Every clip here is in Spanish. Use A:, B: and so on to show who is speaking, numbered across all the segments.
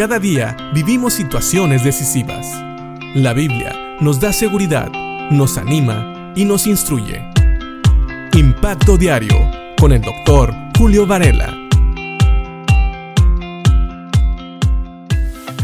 A: Cada día vivimos situaciones decisivas. La Biblia nos da seguridad, nos anima y nos instruye. Impacto Diario con el doctor Julio Varela.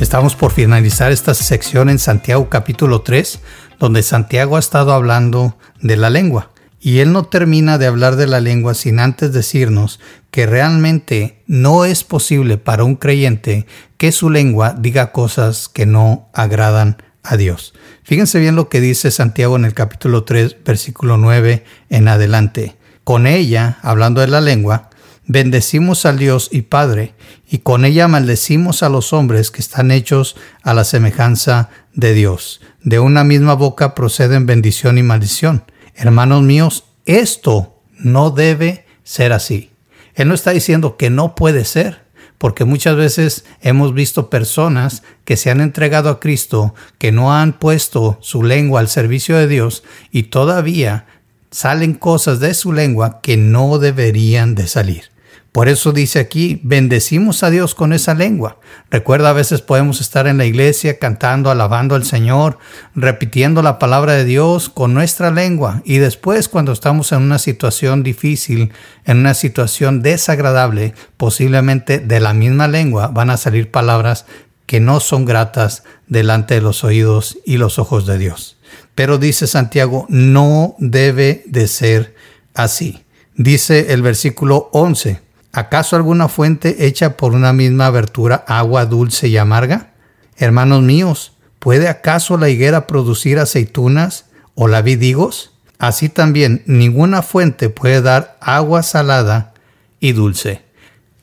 B: Estamos por finalizar esta sección en Santiago capítulo 3, donde Santiago ha estado hablando de la lengua. Y él no termina de hablar de la lengua sin antes decirnos que realmente no es posible para un creyente que su lengua diga cosas que no agradan a Dios. Fíjense bien lo que dice Santiago en el capítulo 3, versículo 9 en adelante. Con ella, hablando de la lengua, bendecimos al Dios y Padre, y con ella maldecimos a los hombres que están hechos a la semejanza de Dios. De una misma boca proceden bendición y maldición. Hermanos míos, esto no debe ser así. Él no está diciendo que no puede ser, porque muchas veces hemos visto personas que se han entregado a Cristo, que no han puesto su lengua al servicio de Dios y todavía salen cosas de su lengua que no deberían de salir. Por eso dice aquí, bendecimos a Dios con esa lengua. Recuerda, a veces podemos estar en la iglesia cantando, alabando al Señor, repitiendo la palabra de Dios con nuestra lengua. Y después, cuando estamos en una situación difícil, en una situación desagradable, posiblemente de la misma lengua van a salir palabras que no son gratas delante de los oídos y los ojos de Dios. Pero dice Santiago, no debe de ser así. Dice el versículo 11, ¿Acaso alguna fuente hecha por una misma abertura agua dulce y amarga? Hermanos míos, ¿puede acaso la higuera producir aceitunas o la vid higos? Así también ninguna fuente puede dar agua salada y dulce.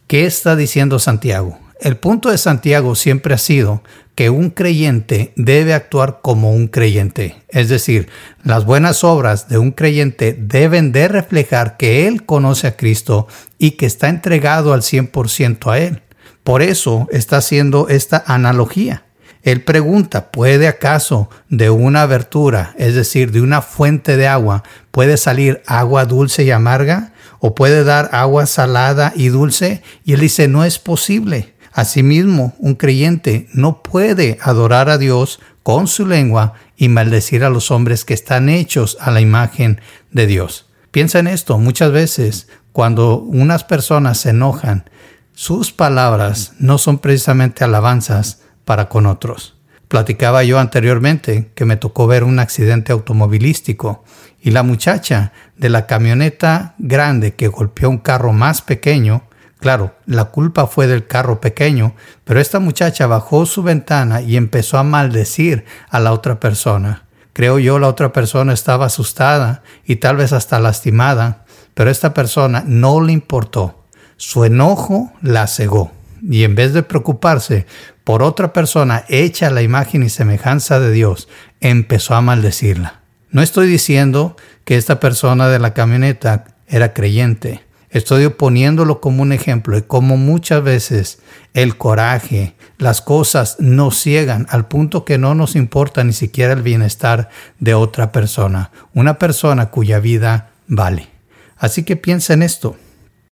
B: ¿Qué está diciendo Santiago? El punto de Santiago siempre ha sido que un creyente debe actuar como un creyente. Es decir, las buenas obras de un creyente deben de reflejar que él conoce a Cristo y que está entregado al 100% a Él. Por eso está haciendo esta analogía. Él pregunta, ¿puede acaso de una abertura, es decir, de una fuente de agua, puede salir agua dulce y amarga? ¿O puede dar agua salada y dulce? Y él dice, no es posible. Asimismo, un creyente no puede adorar a Dios con su lengua y maldecir a los hombres que están hechos a la imagen de Dios. Piensa en esto, muchas veces cuando unas personas se enojan, sus palabras no son precisamente alabanzas para con otros. Platicaba yo anteriormente que me tocó ver un accidente automovilístico y la muchacha de la camioneta grande que golpeó un carro más pequeño Claro, la culpa fue del carro pequeño, pero esta muchacha bajó su ventana y empezó a maldecir a la otra persona. Creo yo la otra persona estaba asustada y tal vez hasta lastimada, pero esta persona no le importó. Su enojo la cegó y en vez de preocuparse por otra persona hecha la imagen y semejanza de Dios, empezó a maldecirla. No estoy diciendo que esta persona de la camioneta era creyente. Estoy poniéndolo como un ejemplo de cómo muchas veces el coraje, las cosas nos ciegan al punto que no nos importa ni siquiera el bienestar de otra persona, una persona cuya vida vale. Así que piensa en esto.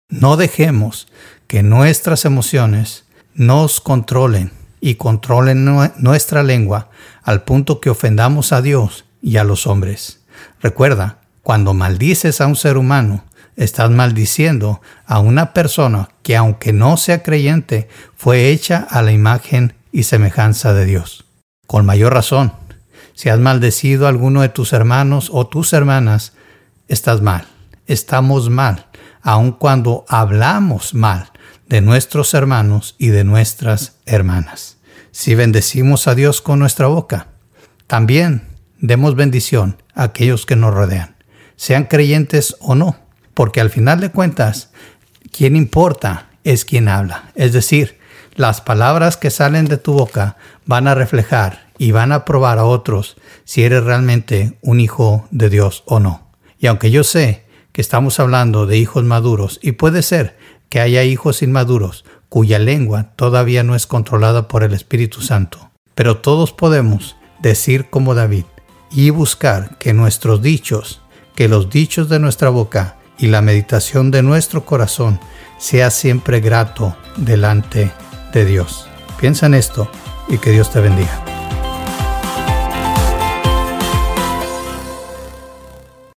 B: No dejemos que nuestras emociones nos controlen y controlen nuestra lengua al punto que ofendamos a Dios y a los hombres. Recuerda, cuando maldices a un ser humano, estás maldiciendo a una persona que aunque no sea creyente, fue hecha a la imagen y semejanza de Dios. Con mayor razón, si has maldecido a alguno de tus hermanos o tus hermanas, estás mal, estamos mal, aun cuando hablamos mal de nuestros hermanos y de nuestras hermanas. Si bendecimos a Dios con nuestra boca, también demos bendición a aquellos que nos rodean, sean creyentes o no porque al final de cuentas, quien importa es quien habla. Es decir, las palabras que salen de tu boca van a reflejar y van a probar a otros si eres realmente un hijo de Dios o no. Y aunque yo sé que estamos hablando de hijos maduros y puede ser que haya hijos inmaduros cuya lengua todavía no es controlada por el Espíritu Santo, pero todos podemos decir como David y buscar que nuestros dichos, que los dichos de nuestra boca y la meditación de nuestro corazón sea siempre grato delante de Dios. Piensa en esto y que Dios te bendiga.